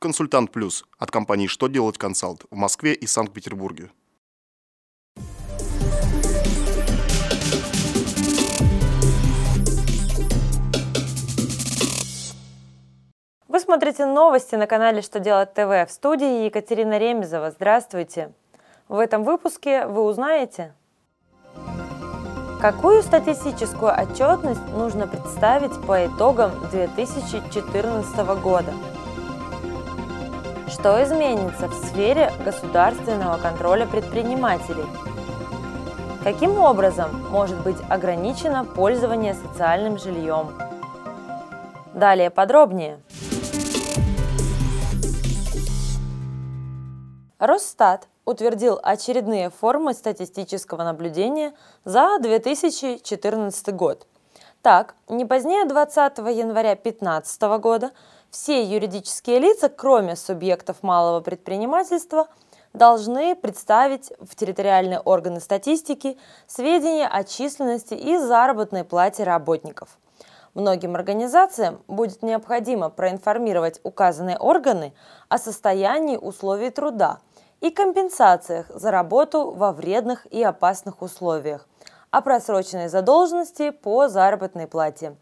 Консультант Плюс от компании «Что делать консалт» в Москве и Санкт-Петербурге. Вы смотрите новости на канале «Что делать ТВ» в студии Екатерина Ремезова. Здравствуйте! В этом выпуске вы узнаете, какую статистическую отчетность нужно представить по итогам 2014 года, что изменится в сфере государственного контроля предпринимателей, каким образом может быть ограничено пользование социальным жильем. Далее подробнее. Росстат утвердил очередные формы статистического наблюдения за 2014 год. Так, не позднее 20 января 2015 года все юридические лица, кроме субъектов малого предпринимательства, должны представить в территориальные органы статистики сведения о численности и заработной плате работников. Многим организациям будет необходимо проинформировать указанные органы о состоянии условий труда – и компенсациях за работу во вредных и опасных условиях, о просроченной задолженности по заработной плате.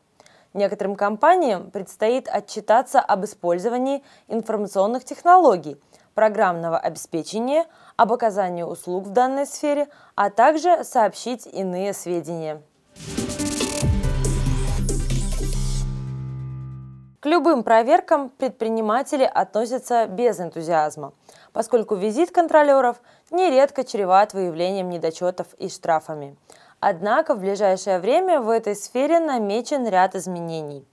Некоторым компаниям предстоит отчитаться об использовании информационных технологий, программного обеспечения, об оказании услуг в данной сфере, а также сообщить иные сведения. К любым проверкам предприниматели относятся без энтузиазма – поскольку визит контролеров нередко чреват выявлением недочетов и штрафами. Однако в ближайшее время в этой сфере намечен ряд изменений.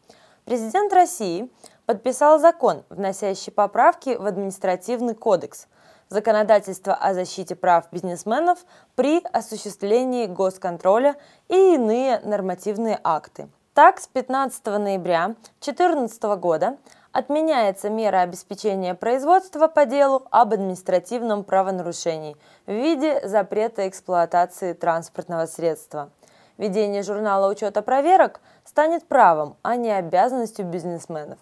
Президент России подписал закон, вносящий поправки в административный кодекс, законодательство о защите прав бизнесменов при осуществлении госконтроля и иные нормативные акты. Так, с 15 ноября 2014 года Отменяется мера обеспечения производства по делу об административном правонарушении в виде запрета эксплуатации транспортного средства. Ведение журнала учета проверок станет правом, а не обязанностью бизнесменов.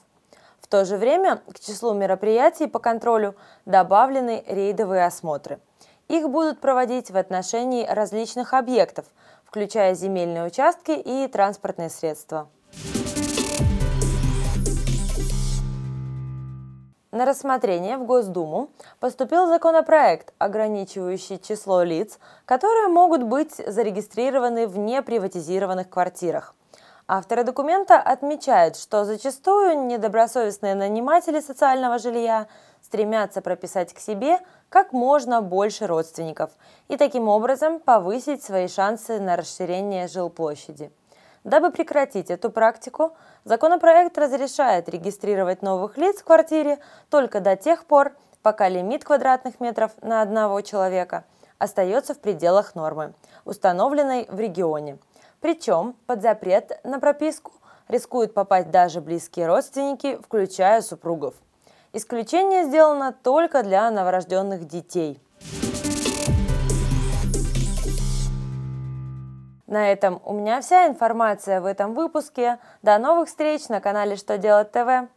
В то же время к числу мероприятий по контролю добавлены рейдовые осмотры. Их будут проводить в отношении различных объектов, включая земельные участки и транспортные средства. На рассмотрение в Госдуму поступил законопроект, ограничивающий число лиц, которые могут быть зарегистрированы в неприватизированных квартирах. Авторы документа отмечают, что зачастую недобросовестные наниматели социального жилья стремятся прописать к себе как можно больше родственников и таким образом повысить свои шансы на расширение жилплощади. Дабы прекратить эту практику, законопроект разрешает регистрировать новых лиц в квартире только до тех пор, пока лимит квадратных метров на одного человека остается в пределах нормы, установленной в регионе. Причем под запрет на прописку рискуют попасть даже близкие родственники, включая супругов. Исключение сделано только для новорожденных детей – На этом у меня вся информация в этом выпуске. До новых встреч на канале Что делать ТВ.